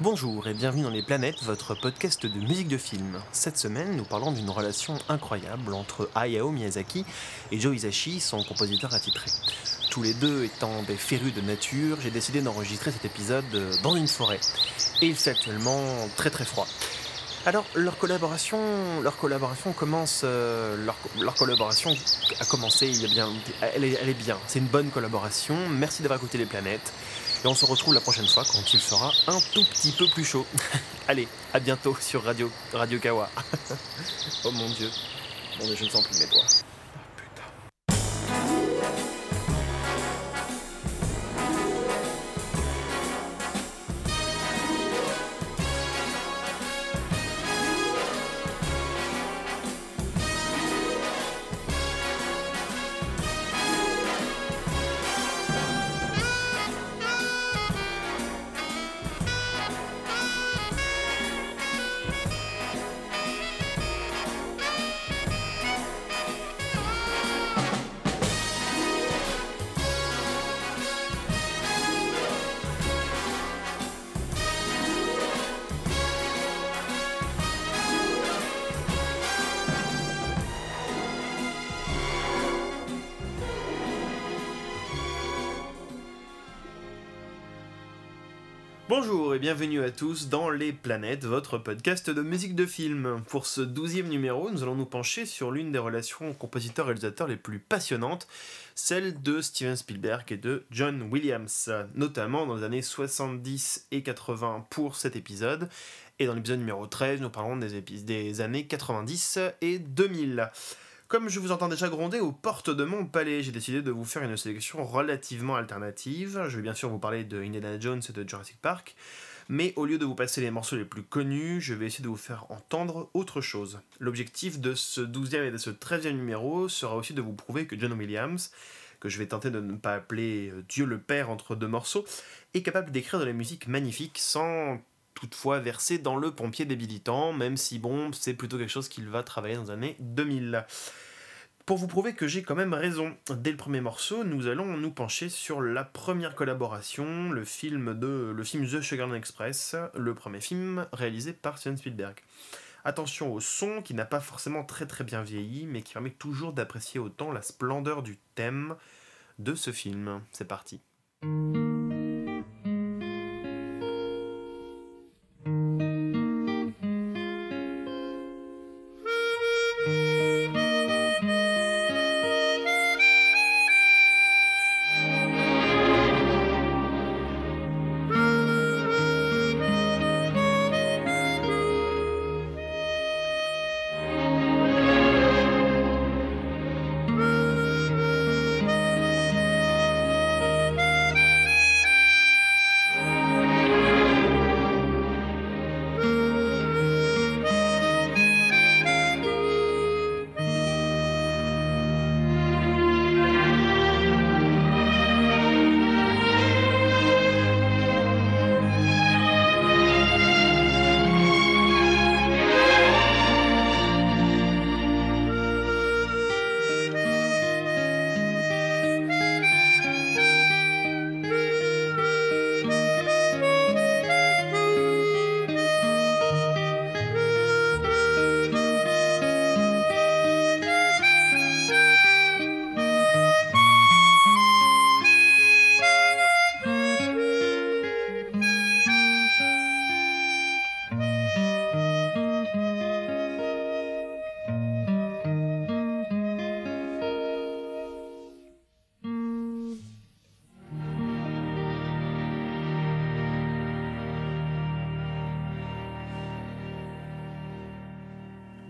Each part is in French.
Bonjour et bienvenue dans Les Planètes, votre podcast de musique de film. Cette semaine, nous parlons d'une relation incroyable entre Hayao Miyazaki et Joe Hisaishi, son compositeur attitré. Tous les deux étant des férus de nature, j'ai décidé d'enregistrer cet épisode dans une forêt. Et il fait actuellement très très froid. Alors, leur collaboration, leur collaboration commence, euh, leur, collaboration a commencé il y a bien, elle est bien. C'est une bonne collaboration. Merci d'avoir écouté les planètes. Et on se retrouve la prochaine fois quand il fera un tout petit peu plus chaud. Allez, à bientôt sur Radio, Radio Kawa. oh mon dieu. Bon, je ne sens plus mes doigts. Bienvenue à tous dans Les Planètes, votre podcast de musique de film. Pour ce douzième numéro, nous allons nous pencher sur l'une des relations compositeurs-réalisateurs les plus passionnantes, celle de Steven Spielberg et de John Williams, notamment dans les années 70 et 80 pour cet épisode, et dans l'épisode numéro 13, nous parlerons des, des années 90 et 2000. Comme je vous entends déjà gronder aux portes de mon palais, j'ai décidé de vous faire une sélection relativement alternative. Je vais bien sûr vous parler de Indiana Jones et de Jurassic Park, mais au lieu de vous passer les morceaux les plus connus, je vais essayer de vous faire entendre autre chose. L'objectif de ce 12e et de ce 13e numéro sera aussi de vous prouver que John Williams, que je vais tenter de ne pas appeler Dieu le Père entre deux morceaux, est capable d'écrire de la musique magnifique sans toutefois verser dans le pompier débilitant, même si bon, c'est plutôt quelque chose qu'il va travailler dans les années 2000. Pour vous prouver que j'ai quand même raison, dès le premier morceau, nous allons nous pencher sur la première collaboration, le film, de, le film The Sugarland Express, le premier film réalisé par Steven Spielberg. Attention au son qui n'a pas forcément très très bien vieilli, mais qui permet toujours d'apprécier autant la splendeur du thème de ce film. C'est parti.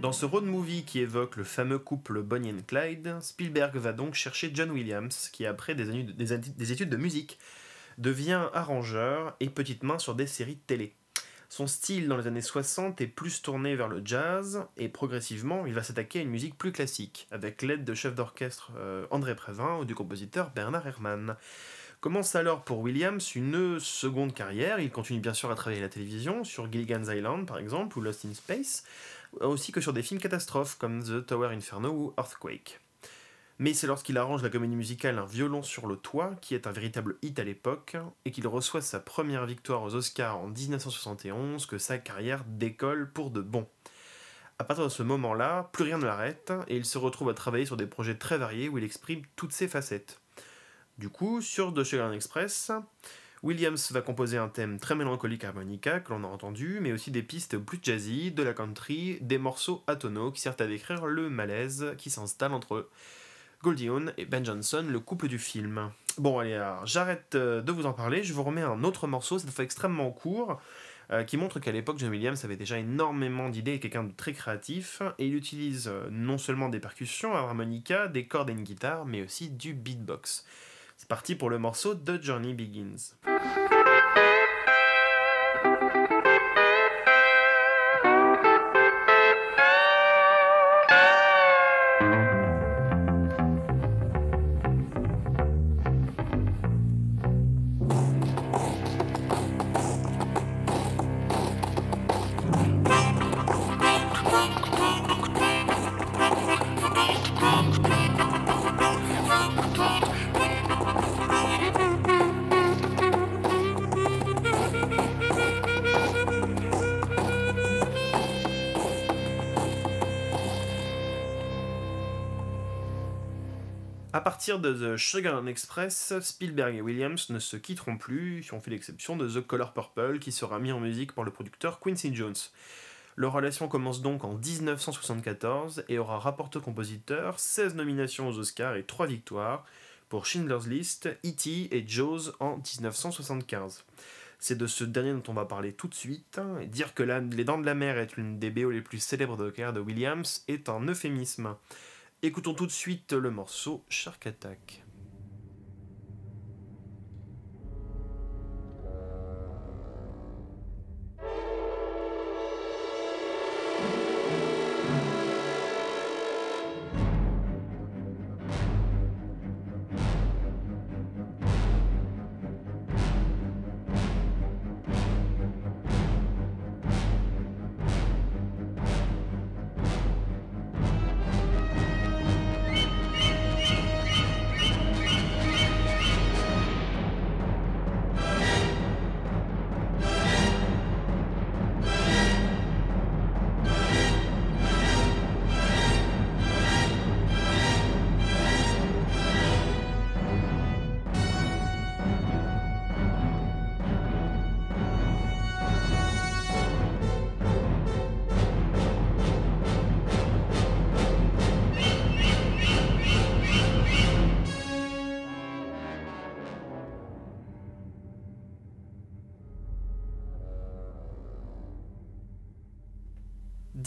Dans ce road movie qui évoque le fameux couple Bonnie and Clyde, Spielberg va donc chercher John Williams, qui après des, des, études de musique, devient arrangeur et petite main sur des séries de télé. Son style dans les années 60 est plus tourné vers le jazz et progressivement il va s'attaquer à une musique plus classique, avec l'aide de chef d'orchestre euh, André Prévin ou du compositeur Bernard Herrmann. Commence alors pour Williams une seconde carrière, il continue bien sûr à travailler à la télévision, sur Gilligan's Island par exemple, ou Lost in Space, aussi que sur des films catastrophes comme The Tower Inferno ou Earthquake. Mais c'est lorsqu'il arrange la comédie musicale Un violon sur le toit, qui est un véritable hit à l'époque, et qu'il reçoit sa première victoire aux Oscars en 1971, que sa carrière décolle pour de bon. À partir de ce moment-là, plus rien ne l'arrête, et il se retrouve à travailler sur des projets très variés où il exprime toutes ses facettes. Du coup, sur The Sugar Express, Williams va composer un thème très mélancolique harmonica que l'on a entendu, mais aussi des pistes plus jazzy, de la country, des morceaux atonaux qui servent à décrire le malaise qui s'installe entre Goldie Hawn et Ben Johnson, le couple du film. Bon, allez, j'arrête euh, de vous en parler, je vous remets un autre morceau, cette fois extrêmement court, euh, qui montre qu'à l'époque, John Williams avait déjà énormément d'idées et quelqu'un de très créatif, et il utilise euh, non seulement des percussions, un harmonica, des cordes et une guitare, mais aussi du beatbox. C'est parti pour le morceau The Journey Begins. Partir de The Sugar Express, Spielberg et Williams ne se quitteront plus, si on fait l'exception de The Color Purple qui sera mis en musique par le producteur Quincy Jones. Leur relation commence donc en 1974 et aura rapporté compositeur 16 nominations aux Oscars et 3 victoires pour Schindler's List, E.T. et Jaws en 1975. C'est de ce dernier dont on va parler tout de suite, et dire que Les Dents de la Mer est l'une des BO les plus célèbres de la carrière de Williams est un euphémisme. Écoutons tout de suite le morceau Shark Attack.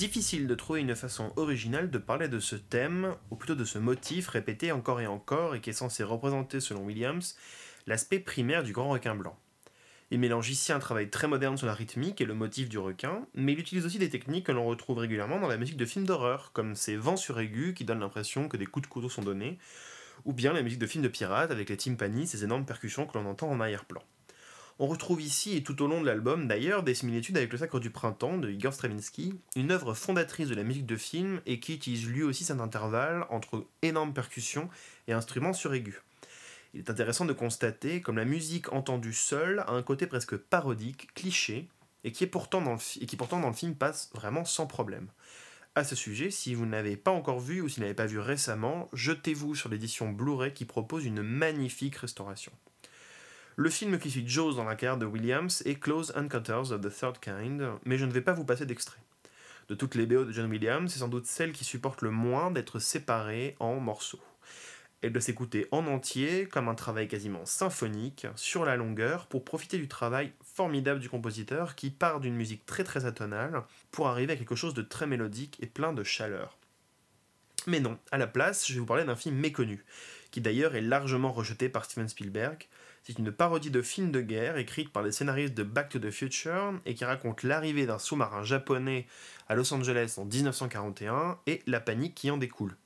Difficile de trouver une façon originale de parler de ce thème, ou plutôt de ce motif répété encore et encore et qui est censé représenter, selon Williams, l'aspect primaire du grand requin blanc. Il mélange ici un travail très moderne sur la rythmique et le motif du requin, mais il utilise aussi des techniques que l'on retrouve régulièrement dans la musique de films d'horreur, comme ces vents sur aigus qui donnent l'impression que des coups de couteau sont donnés, ou bien la musique de films de pirates avec les timpanis, ces énormes percussions que l'on entend en arrière-plan. On retrouve ici et tout au long de l'album d'ailleurs des similitudes avec le Sacre du Printemps de Igor Stravinsky, une œuvre fondatrice de la musique de film et qui utilise lui aussi cet intervalle entre énormes percussions et instruments sur aigus. Il est intéressant de constater comme la musique entendue seule a un côté presque parodique, cliché, et qui, pourtant dans le et qui pourtant dans le film passe vraiment sans problème. À ce sujet, si vous n'avez pas encore vu ou si vous n'avez pas vu récemment, jetez-vous sur l'édition Blu-ray qui propose une magnifique restauration. Le film qui suit Jaws dans la carrière de Williams est Close Encounters of the Third Kind, mais je ne vais pas vous passer d'extrait. De toutes les BO de John Williams, c'est sans doute celle qui supporte le moins d'être séparée en morceaux. Elle doit s'écouter en entier, comme un travail quasiment symphonique, sur la longueur, pour profiter du travail formidable du compositeur qui part d'une musique très très atonale pour arriver à quelque chose de très mélodique et plein de chaleur. Mais non, à la place, je vais vous parler d'un film méconnu, qui d'ailleurs est largement rejeté par Steven Spielberg, c'est une parodie de film de guerre écrite par les scénaristes de Back to the Future et qui raconte l'arrivée d'un sous-marin japonais à Los Angeles en 1941 et la panique qui en découle.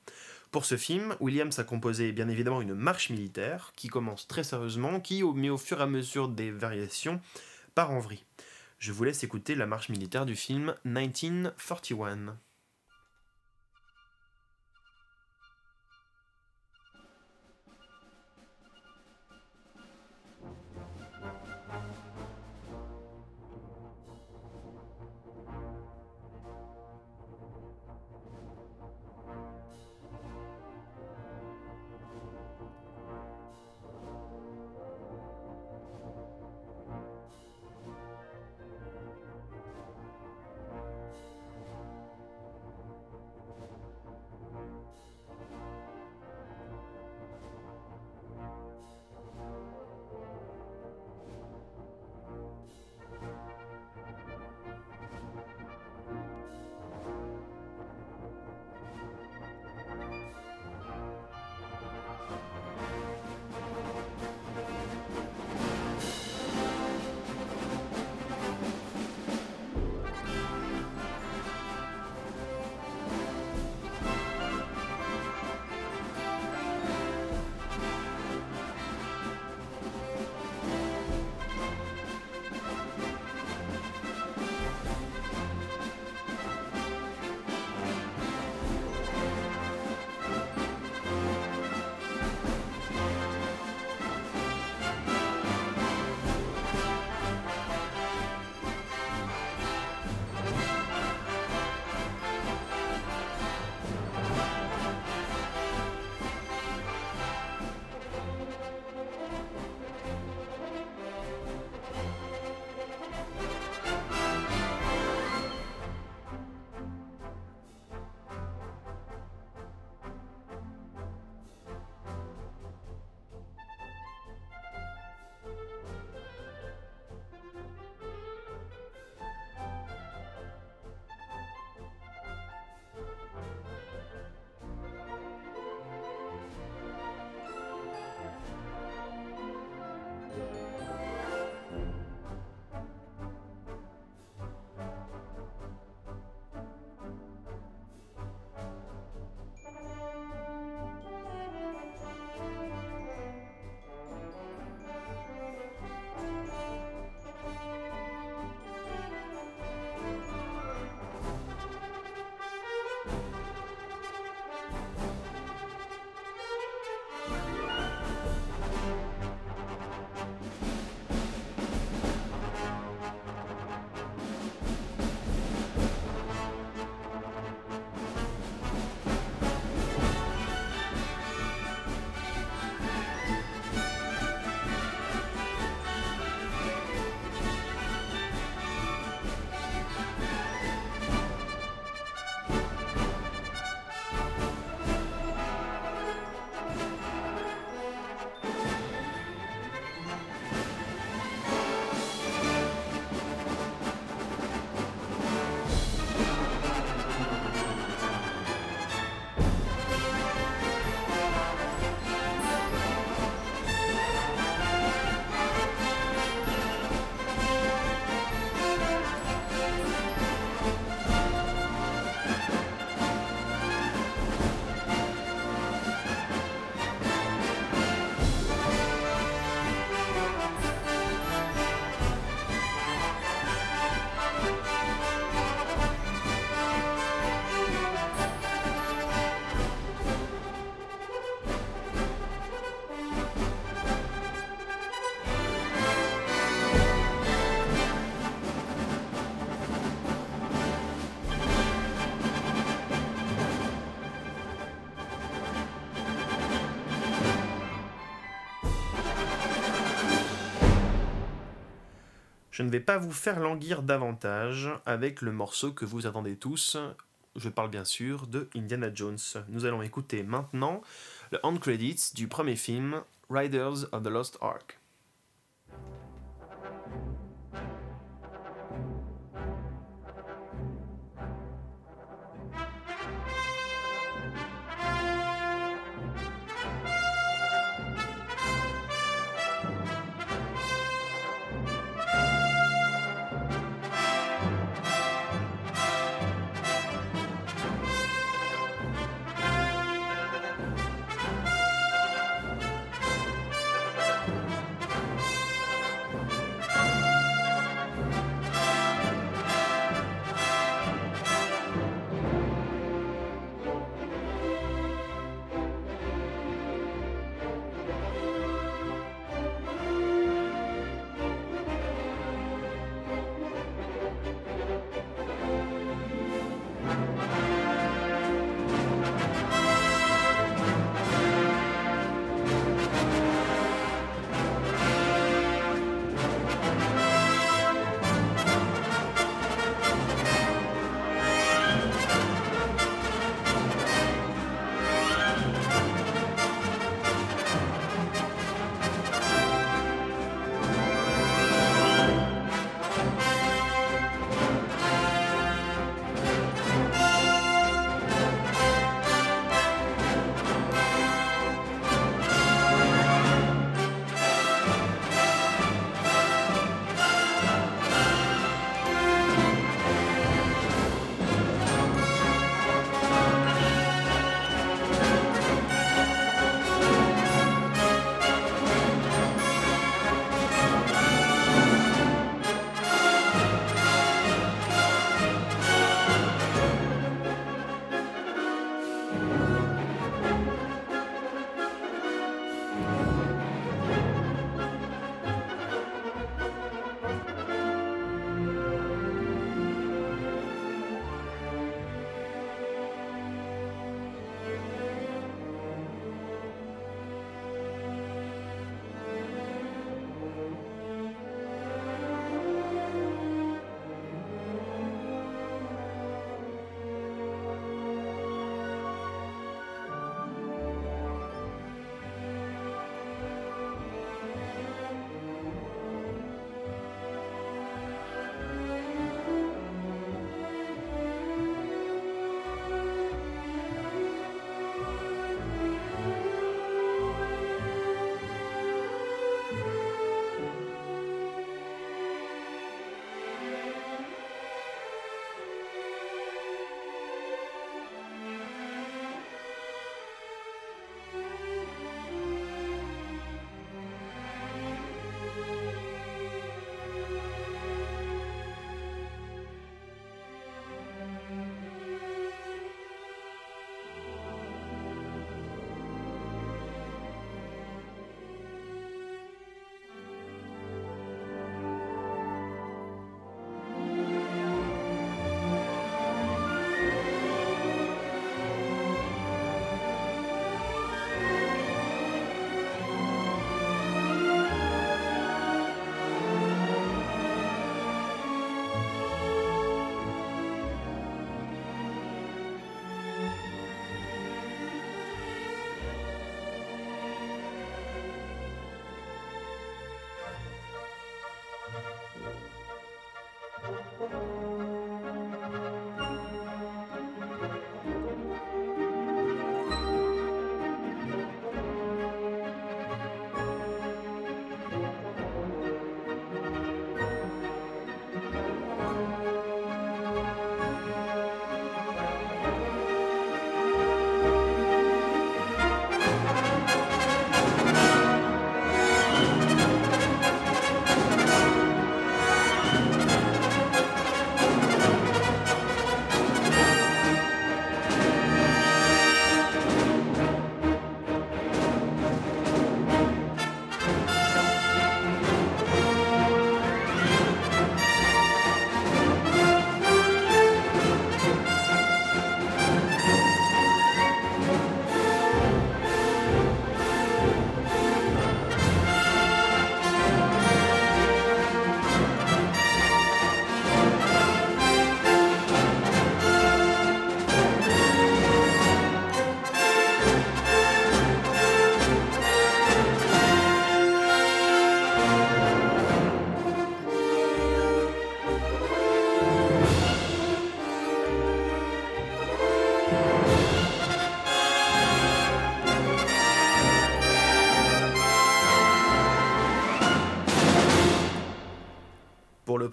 Pour ce film, Williams a composé bien évidemment une marche militaire qui commence très sérieusement, qui, mais au fur et à mesure des variations, part en vrille. Je vous laisse écouter la marche militaire du film 1941. Je ne vais pas vous faire languir davantage avec le morceau que vous attendez tous. Je parle bien sûr de Indiana Jones. Nous allons écouter maintenant le end credits du premier film Riders of the Lost Ark.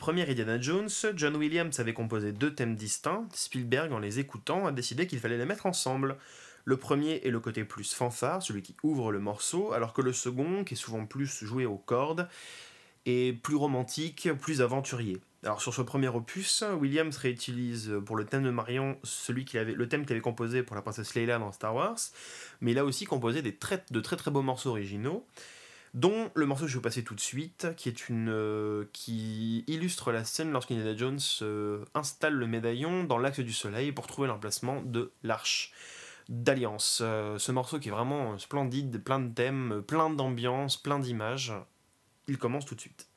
Premier Indiana Jones, John Williams avait composé deux thèmes distincts. Spielberg, en les écoutant, a décidé qu'il fallait les mettre ensemble. Le premier est le côté plus fanfare, celui qui ouvre le morceau, alors que le second, qui est souvent plus joué aux cordes, est plus romantique, plus aventurier. Alors sur ce premier opus, Williams réutilise pour le thème de Marion celui qu'il avait, le thème qu'il avait composé pour la princesse Leila dans Star Wars, mais il a aussi composé des de très très beaux morceaux originaux, dont le morceau que je vais vous passer tout de suite, qui est une euh, qui illustre la scène lorsqu'Indiana Jones euh, installe le médaillon dans l'axe du soleil pour trouver l'emplacement de l'arche d'Alliance. Euh, ce morceau qui est vraiment splendide, plein de thèmes, plein d'ambiance, plein d'images. Il commence tout de suite.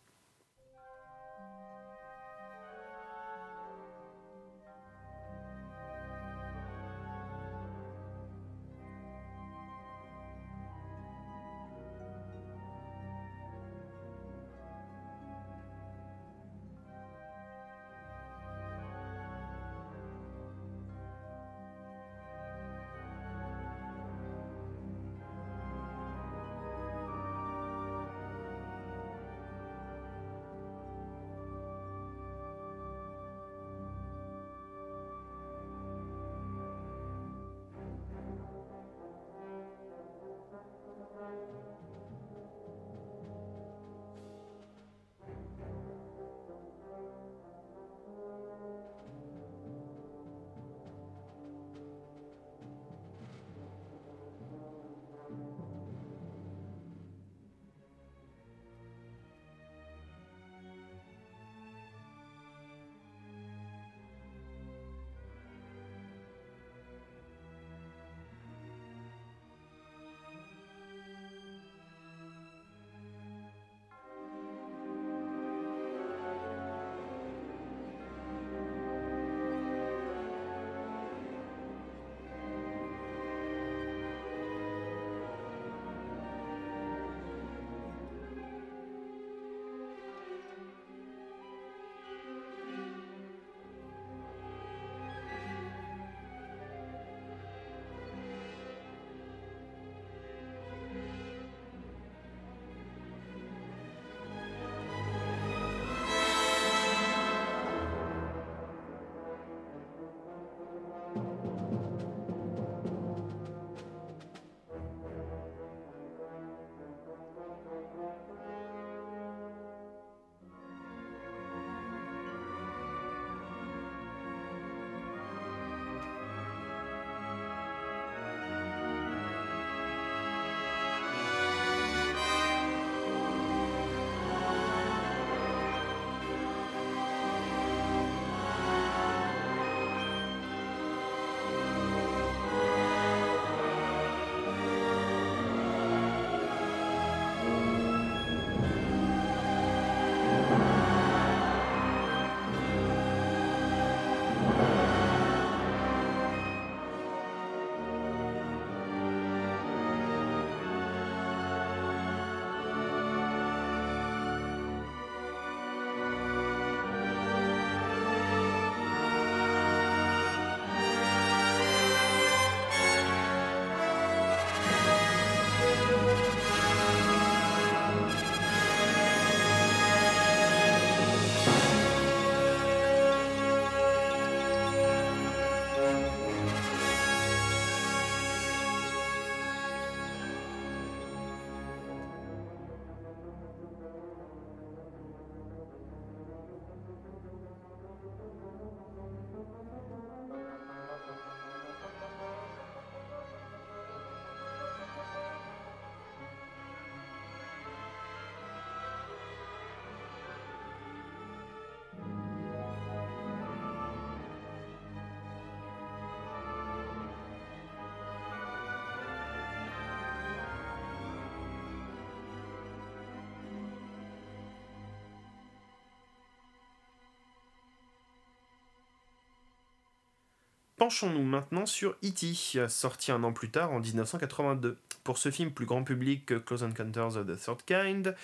Penchons-nous maintenant sur E.T., sorti un an plus tard en 1982. Pour ce film plus grand public que Close Encounters of the Third Kind,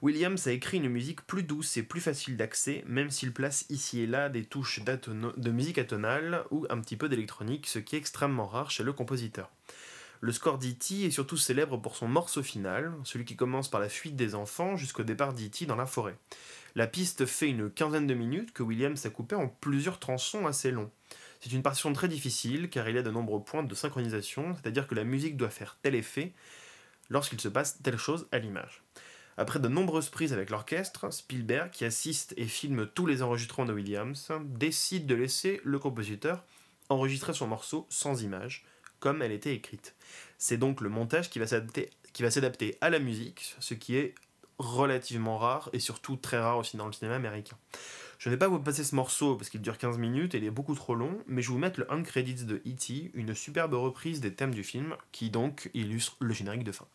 Williams a écrit une musique plus douce et plus facile d'accès, même s'il place ici et là des touches de musique atonale ou un petit peu d'électronique, ce qui est extrêmement rare chez le compositeur. Le score d'E.T. est surtout célèbre pour son morceau final, celui qui commence par la fuite des enfants jusqu'au départ d'E.T. dans la forêt. La piste fait une quinzaine de minutes que Williams a coupé en plusieurs tronçons assez longs. C'est une partition très difficile car il y a de nombreux points de synchronisation, c'est-à-dire que la musique doit faire tel effet lorsqu'il se passe telle chose à l'image. Après de nombreuses prises avec l'orchestre, Spielberg, qui assiste et filme tous les enregistrements de Williams, décide de laisser le compositeur enregistrer son morceau sans image, comme elle était écrite. C'est donc le montage qui va s'adapter à la musique, ce qui est relativement rare et surtout très rare aussi dans le cinéma américain. Je ne vais pas vous passer ce morceau parce qu'il dure 15 minutes et il est beaucoup trop long, mais je vous mettre le End Credits de E.T., une superbe reprise des thèmes du film qui donc illustre le générique de fin.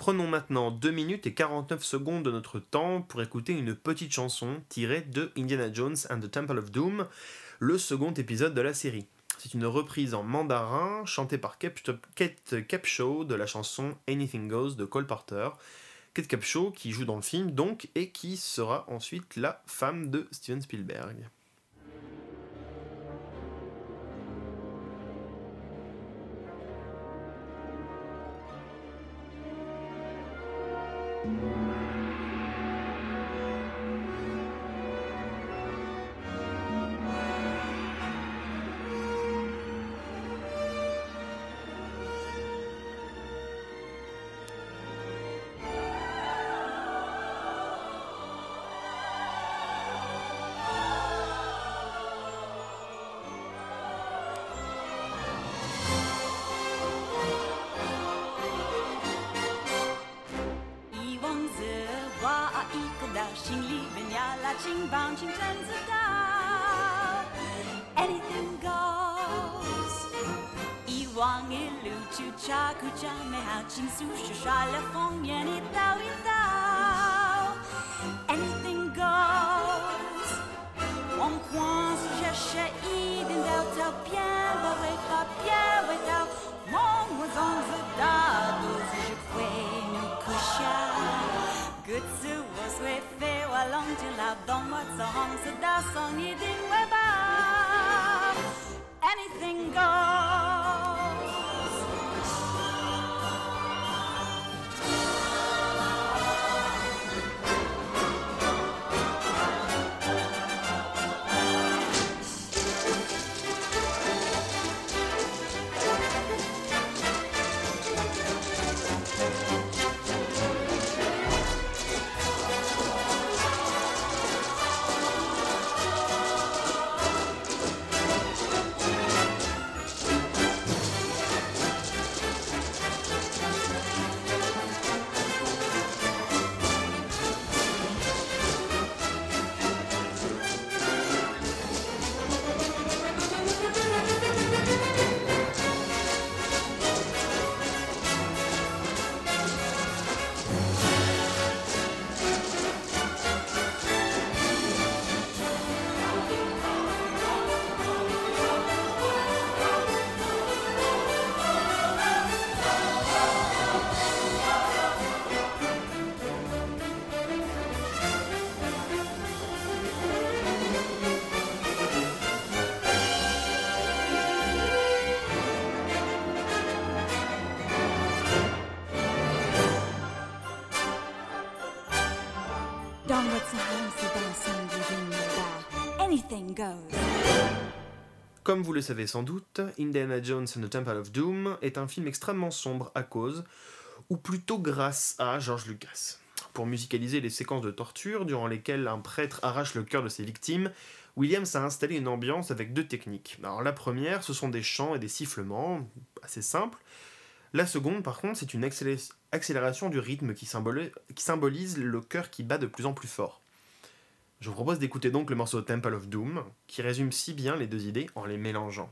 Prenons maintenant 2 minutes et 49 secondes de notre temps pour écouter une petite chanson tirée de Indiana Jones and the Temple of Doom, le second épisode de la série. C'est une reprise en mandarin chantée par Kate Capshaw de la chanson Anything Goes de Cole Porter. Kate Capshaw qui joue dans le film donc et qui sera ensuite la femme de Steven Spielberg. bouncing turns. Anything goes. I chu cha ku cha me ching su shu sha fong. Fait, ouais, long, tu l'as, dans moi, song, c'est da, song, Comme vous le savez sans doute, Indiana Jones and the Temple of Doom est un film extrêmement sombre à cause, ou plutôt grâce à George Lucas. Pour musicaliser les séquences de torture durant lesquelles un prêtre arrache le cœur de ses victimes, Williams a installé une ambiance avec deux techniques. Alors la première, ce sont des chants et des sifflements, assez simples. La seconde, par contre, c'est une accélé- accélération du rythme qui symbolise le cœur qui bat de plus en plus fort. Je vous propose d'écouter donc le morceau Temple of Doom, qui résume si bien les deux idées en les mélangeant.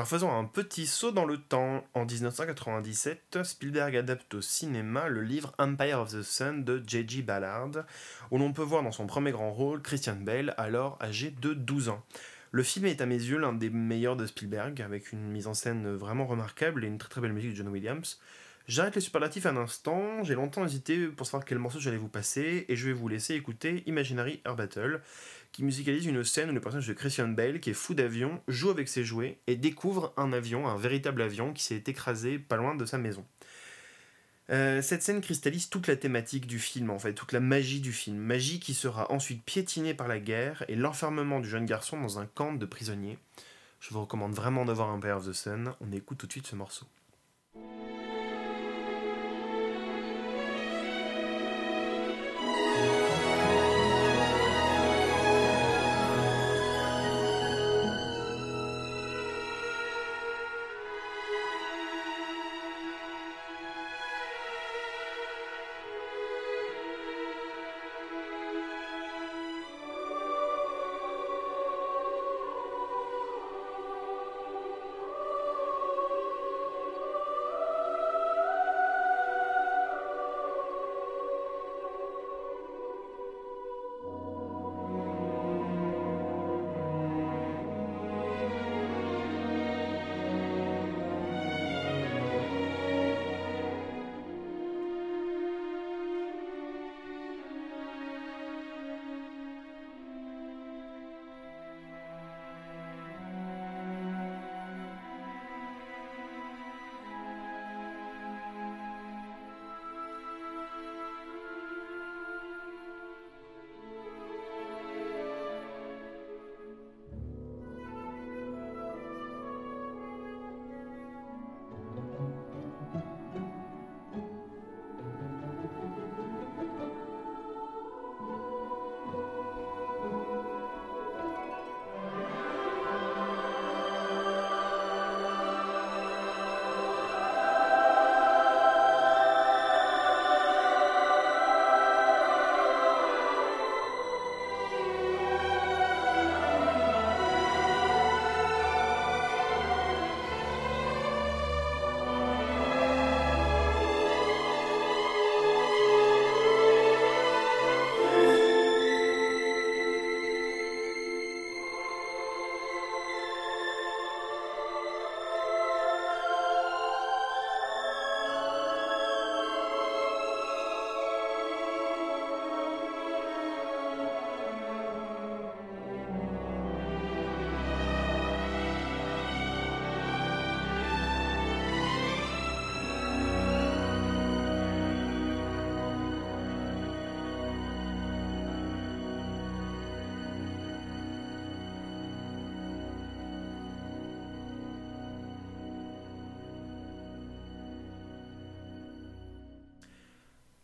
Alors faisons un petit saut dans le temps. En 1997, Spielberg adapte au cinéma le livre Empire of the Sun de J.G. Ballard, où l'on peut voir dans son premier grand rôle Christian Bale, alors âgé de 12 ans. Le film est à mes yeux l'un des meilleurs de Spielberg, avec une mise en scène vraiment remarquable et une très très belle musique de John Williams. J'arrête les superlatifs un instant, j'ai longtemps hésité pour savoir quel morceau j'allais vous passer, et je vais vous laisser écouter Imaginary Air Battle, qui musicalise une scène où le personnage de Christian Bale, qui est fou d'avion, joue avec ses jouets et découvre un avion, un véritable avion, qui s'est écrasé pas loin de sa maison. Euh, cette scène cristallise toute la thématique du film, en fait, toute la magie du film. Magie qui sera ensuite piétinée par la guerre et l'enfermement du jeune garçon dans un camp de prisonniers. Je vous recommande vraiment de voir Empire of the Sun. On écoute tout de suite ce morceau.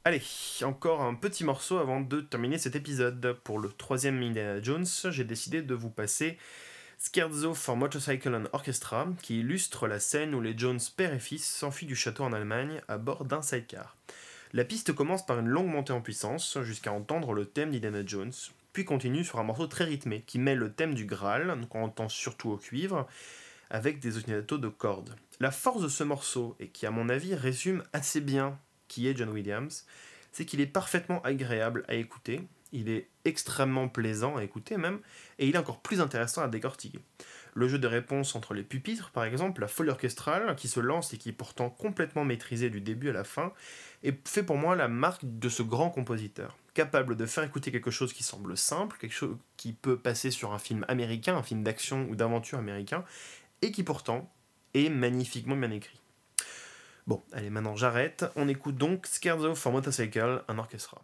Allez, encore un petit morceau avant de terminer cet épisode. Pour le troisième Indiana Jones, j'ai décidé de vous passer Scherzo for Motorcycle and Orchestra, qui illustre la scène où les Jones père et fils s'enfuient du château en Allemagne à bord d'un sidecar. La piste commence par une longue montée en puissance jusqu'à entendre le thème d'Indiana Jones, puis continue sur un morceau très rythmé qui met le thème du Graal, qu'on entend surtout au cuivre, avec des ostinatos de cordes. La force de ce morceau, et qui à mon avis résume assez bien qui est John Williams, c'est qu'il est parfaitement agréable à écouter, il est extrêmement plaisant à écouter même, et il est encore plus intéressant à décortiquer. Le jeu de réponse entre les pupitres, par exemple, la folie orchestrale qui se lance et qui est pourtant complètement maîtrisée du début à la fin, fait pour moi la marque de ce grand compositeur, capable de faire écouter quelque chose qui semble simple, quelque chose qui peut passer sur un film américain, un film d'action ou d'aventure américain, et qui pourtant est magnifiquement bien écrit. Bon, allez, maintenant j'arrête. On écoute donc Scherzo for Motorcycle, un orchestra.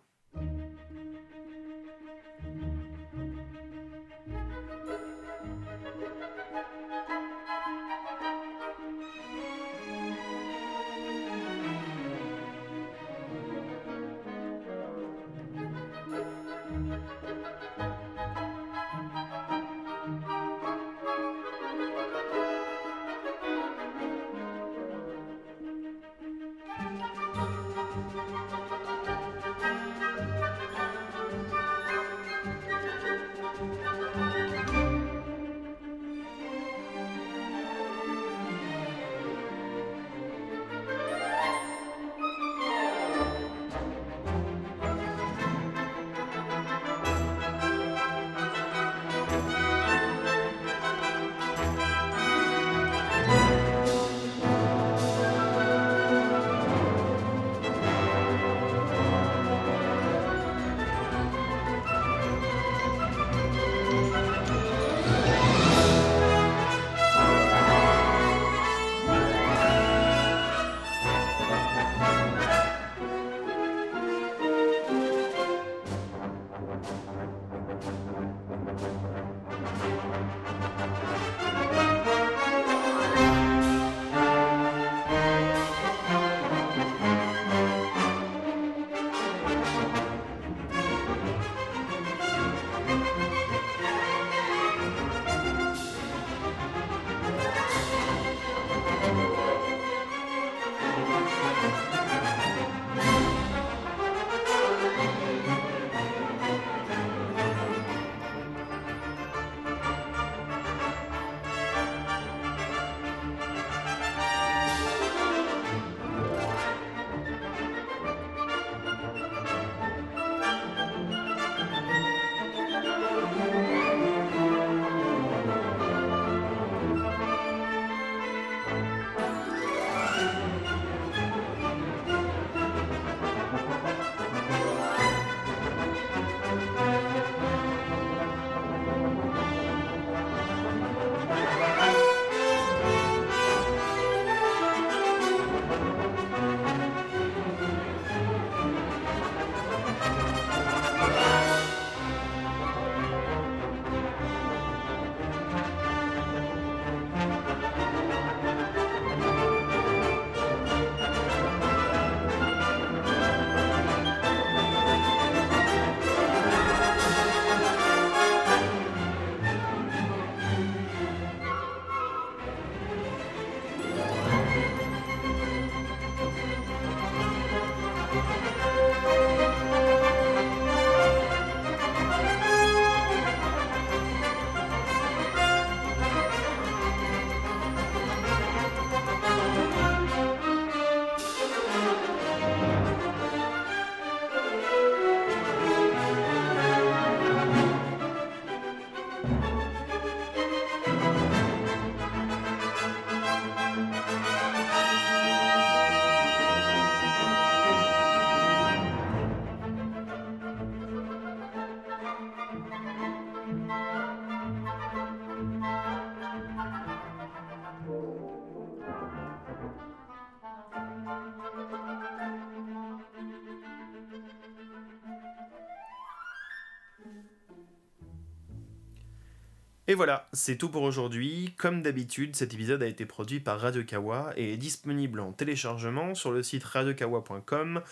Et voilà, c'est tout pour aujourd'hui. Comme d'habitude, cet épisode a été produit par Radio Kawa et est disponible en téléchargement sur le site radiokawa.com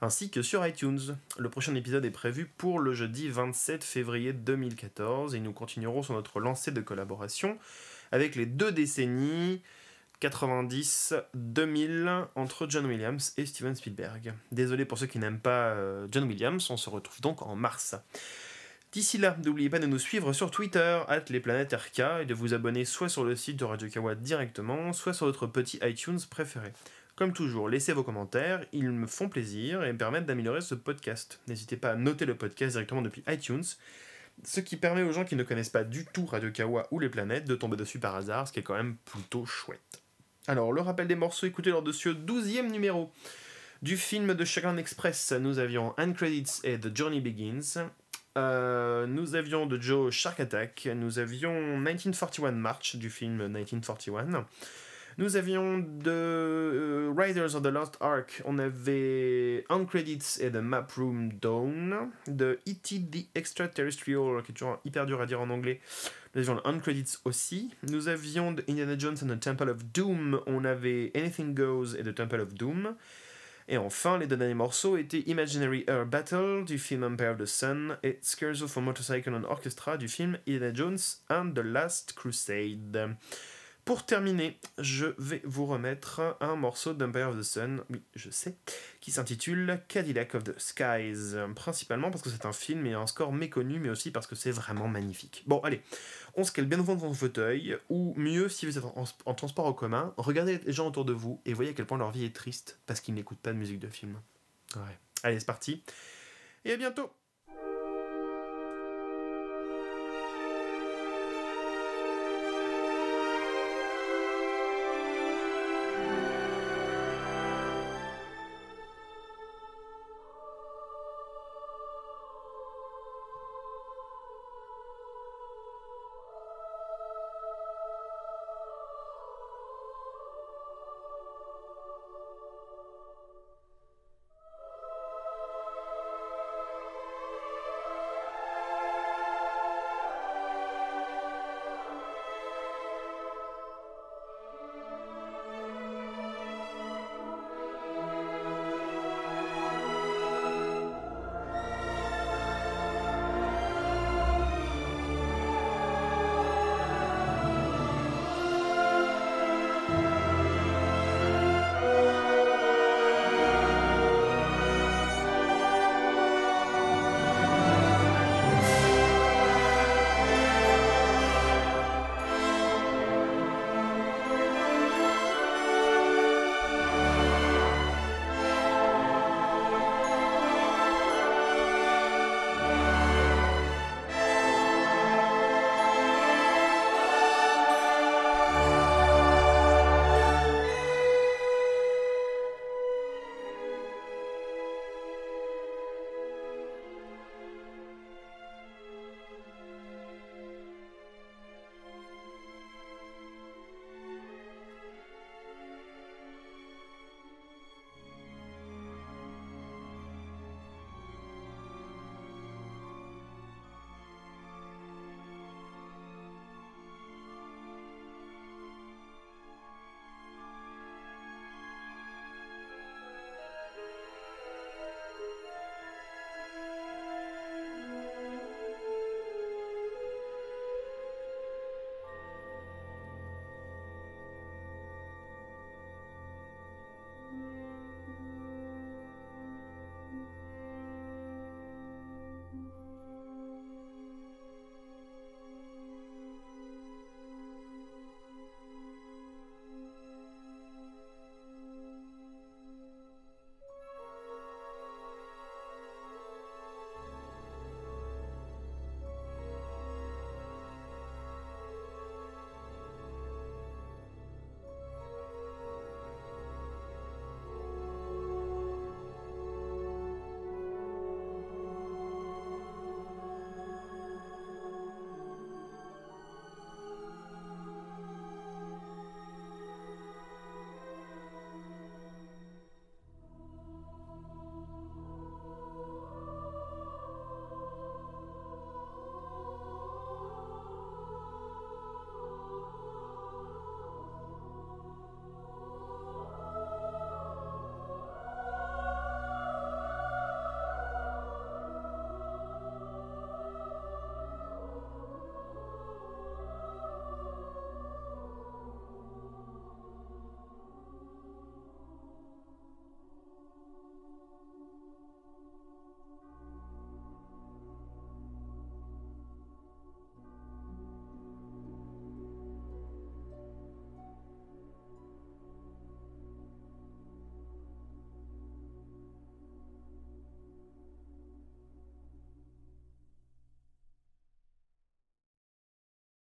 ainsi que sur iTunes. Le prochain épisode est prévu pour le jeudi 27 février 2014 et nous continuerons sur notre lancée de collaboration avec les deux décennies 90-2000 entre John Williams et Steven Spielberg. Désolé pour ceux qui n'aiment pas euh, John Williams, on se retrouve donc en mars. D'ici là, n'oubliez pas de nous suivre sur Twitter, at RK, et de vous abonner soit sur le site de Radio Kawa directement, soit sur votre petit iTunes préféré. Comme toujours, laissez vos commentaires, ils me font plaisir et me permettent d'améliorer ce podcast. N'hésitez pas à noter le podcast directement depuis iTunes, ce qui permet aux gens qui ne connaissent pas du tout Radio Kawa ou les planètes de tomber dessus par hasard, ce qui est quand même plutôt chouette. Alors, le rappel des morceaux écoutés lors de ce 12e numéro. Du film de Chagrin Express, nous avions End Credits et The Journey Begins. Euh, nous avions de Joe Shark Attack. Nous avions 1941 March du film 1941. Nous avions de euh, Riders of the Lost Ark, on avait Uncredits et The Map Room Dawn, de E.T. The Extraterrestrial, qui est toujours hyper dur à dire en anglais. Nous avions Uncredits aussi. Nous avions de Indiana Jones and the Temple of Doom, on avait Anything Goes et The Temple of Doom. Et enfin, les deux derniers morceaux étaient Imaginary Air Battle du film Empire of the Sun et Scherzo for Motorcycle and Orchestra du film Indiana Jones and the Last Crusade. Pour terminer, je vais vous remettre un morceau d'Empire of the Sun, oui, je sais, qui s'intitule Cadillac of the Skies, principalement parce que c'est un film et un score méconnu, mais aussi parce que c'est vraiment magnifique. Bon, allez, on se cale bien au fond de son fauteuil, ou mieux, si vous êtes en, transport en commun, regardez les gens autour de vous et voyez à quel point leur vie est triste parce qu'ils n'écoutent pas de musique de film. Ouais. Allez, c'est parti, et à bientôt